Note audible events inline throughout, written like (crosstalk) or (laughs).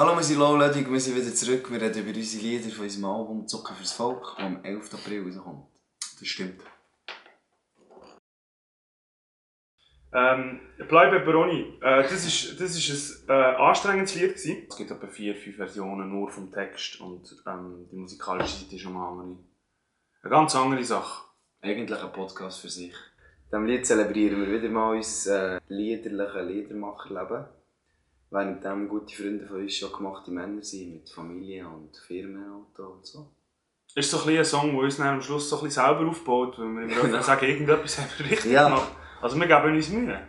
Hallo, wir sind Lowloading, wir sind wieder zurück. Wir reden über unsere Lieder von unserem Album Zucker fürs Volk, das am 11. April rauskommt. Das stimmt. Ähm, Bleib Pepperoni, äh, das ist, das ist ein äh, anstrengendes Lied gewesen. Es gibt etwa vier, fünf Versionen nur vom Text und ähm, die musikalische Seite ist nochmal andere. Eine ganz andere Sache. Eigentlich ein Podcast für sich. In diesem Lied zelebrieren wir wieder mal unser äh, liederliche Liedermacherleben. Während dem gute Freunde von uns schon gemachte Männer sind, mit Familie und Firmenauto und so. Ist so ein, ein Song, der uns dann am Schluss so ein bisschen selber aufbaut, weil wir (laughs) genau. sagen, irgendetwas haben wir richtig ja. gemacht. Also wir geben uns Mühe.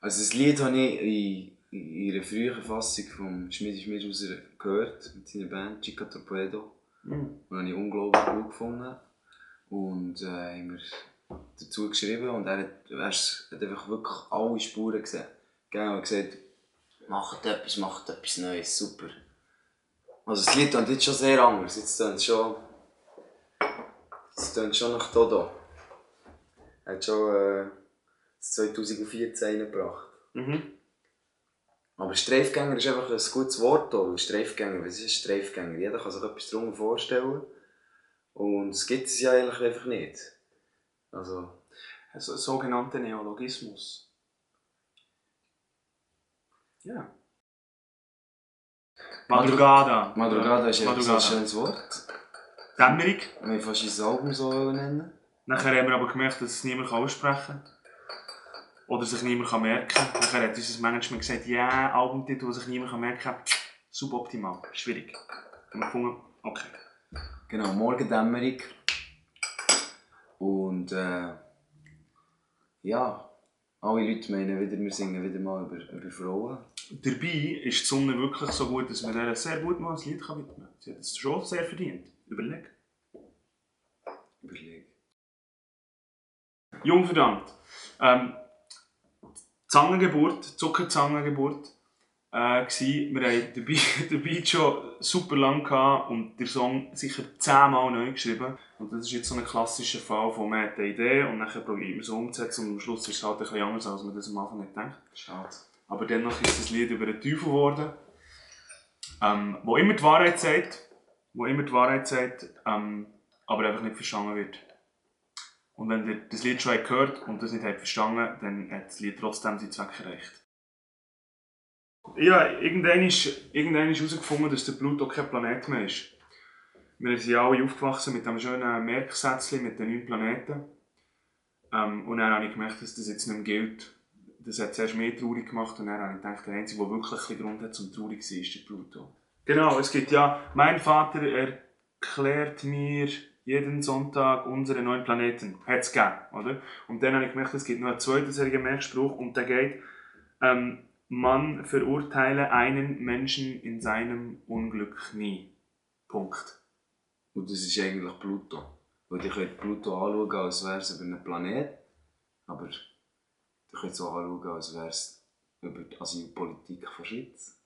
Also das Lied habe ich in, in einer frühen Fassung von Schmidi Schmidhauser gehört, mit seiner Band Chica Torpedo. Mhm. Und habe ich unglaublich gut gefunden. Und äh, haben wir dazu geschrieben und er hat, er hat einfach wirklich alle Spuren gesehen. Genau, gesagt, macht etwas, macht etwas Neues, super. Also das Lied klingt jetzt schon sehr anders, jetzt klingt es schon, jetzt klingt schon nach Dodo. Er hat schon äh, 2014 reingebracht. Mhm. Aber Streifgänger ist einfach ein gutes Wort hier, Streifgänger, was ist ein Streifgänger? Jeder kann sich etwas darunter vorstellen und es gibt es ja eigentlich einfach nicht. Also, ein sogenannter Neologismus. Ja. Madrugada. Madrugada ist Madrugada. ein schönes Wort. Dämmerung. Wir fast unser Album so nennen. Nachher haben wir aber gemerkt, dass es niemand aussprechen kann. Oder sich niemand merken kann. Nachher hat unser Management gesagt, ja, yeah, Albumtitel, den sich niemand merken kann, suboptimal, schwierig. Und wir gefunden, okay. Genau, Morgendämmerung. Und äh, ja, alle Leute meinen wieder, wir singen wieder mal über, über Frauen. Dabei ist die Sonne wirklich so gut, dass man ihr sehr gut mal ein Lied widmen kann. Sie hat es schon sehr verdient. Überleg. Überleg. Jungverdammt. Ähm, Zangengeburt, Zuckerzangengeburt äh, gewesen. Wir haben den Beat, (laughs) den Beat schon super lang gehabt und den Song sicher zehnmal neu geschrieben. Und das ist jetzt so ein klassischer Fall von man hat eine Idee und dann probiert man es umzusetzen und am Schluss ist es halt ein bisschen anders, als man das am Anfang nicht denkt. Schade. Aber dennoch ist das Lied über den Teufel geworden, ähm, wo immer die Wahrheit sagt, wo immer die Wahrheit sagt, ähm, aber einfach nicht verstanden wird. Und wenn ihr das Lied schon gehört und das nicht habt verstanden, dann hat das Lied trotzdem seinen Zweck erreicht. Ja, irgendwann ist, irgendwann herausgefunden, dass der Pluto kein Planet mehr ist. Wir sind alle aufgewachsen mit einem schönen Merksätzchen mit den neun Planeten. Ähm, und dann habe ich gemerkt, dass das jetzt nicht mehr gilt. Das hat zuerst mehr traurig gemacht und dann habe ich gedacht, der Einzige, der wirklich Grund hat zum traurig zu sein, ist der Pluto. Genau, es gibt ja, mein Vater erklärt mir jeden Sonntag unsere neuen Planeten. Hat es gegeben, oder? Und dann habe ich gemerkt, es gibt noch einen zweiten solchen Merkspruch und der geht, ähm, man verurteile einen Menschen in seinem Unglück nie. Punkt. Und das ist eigentlich Pluto. Weil ihr könnt Pluto anschauen, als wäre es über einen Planet, aber ihr könnt es auch anschauen, als wäre es über die Asylpolitik von Schweiz.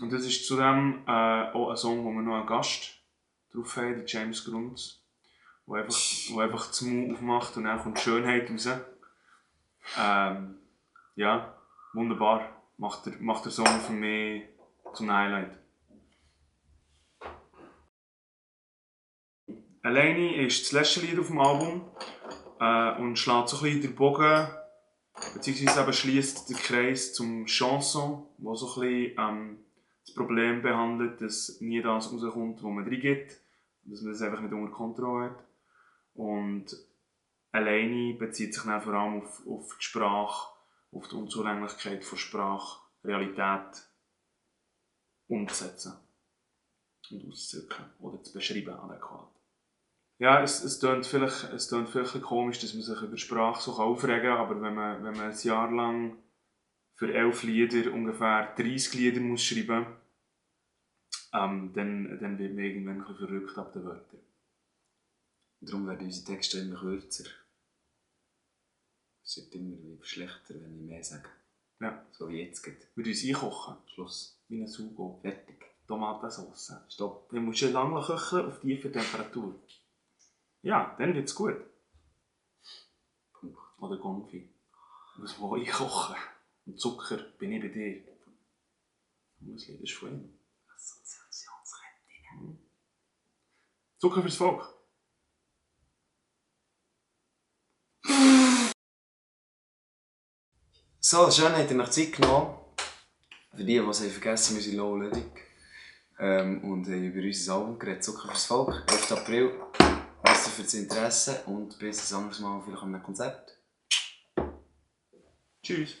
Und das ist zudem äh, auch ein Song, wo wir noch einen Gast drauf haben, der James Grunz, der einfach, wo einfach das Mund aufmacht und dann kommt die Schönheit raus. Ähm, ja, wunderbar. Macht der, macht der Song für mich zum Highlight. Alleine ist das letzte Lied auf dem Album äh, und schlägt so ein bisschen den Bogen, beziehungsweise eben schließt den Kreis zum Chanson, wo so ein bisschen ähm, das Problem behandelt, dass nie das rauskommt, was man reingibt, dass man das einfach nicht unter Kontrolle hat. Und alleine bezieht sich dann vor allem auf, auf die Sprache, auf die Unzulänglichkeit von Sprache, Realität umzusetzen und auszudrücken oder zu beschreiben adäquat. Ja, es, es klingt vielleicht, es klingt vielleicht komisch, dass man sich über Sprache so aufregen kann, aber wenn man, wenn man ein Jahr lang für elf Lieder ungefähr 30 Lieder muss schreiben ähm, dann, dann wird man irgendwann ein verrückt ab den Wörtern. Darum werden unsere Texte immer kürzer. Es wird immer schlechter, wenn ich mehr sage. Ja. So wie jetzt geht. Wir uns einkochen. Schluss. Wie ein Sugo. Fertig. Tomatensauce. Stopp. Musst du lange köcheln auf tiefer Temperatur. Ja, dann wird es gut. Oder Konfi. Muss man einkochen. Und Zucker bin ich bei dir. Das Lied ist von ihm. Zucker fürs Volk. So, schön habt ihr noch Zeit genommen. Für die, die es haben vergessen wir sind Low Ludwig. Ähm, und haben über unser Album geredet, Zucker fürs Volk. 11. April. Für das Interesse und bis ein anderes Mal vielleicht an einem Konzept. Tschüss.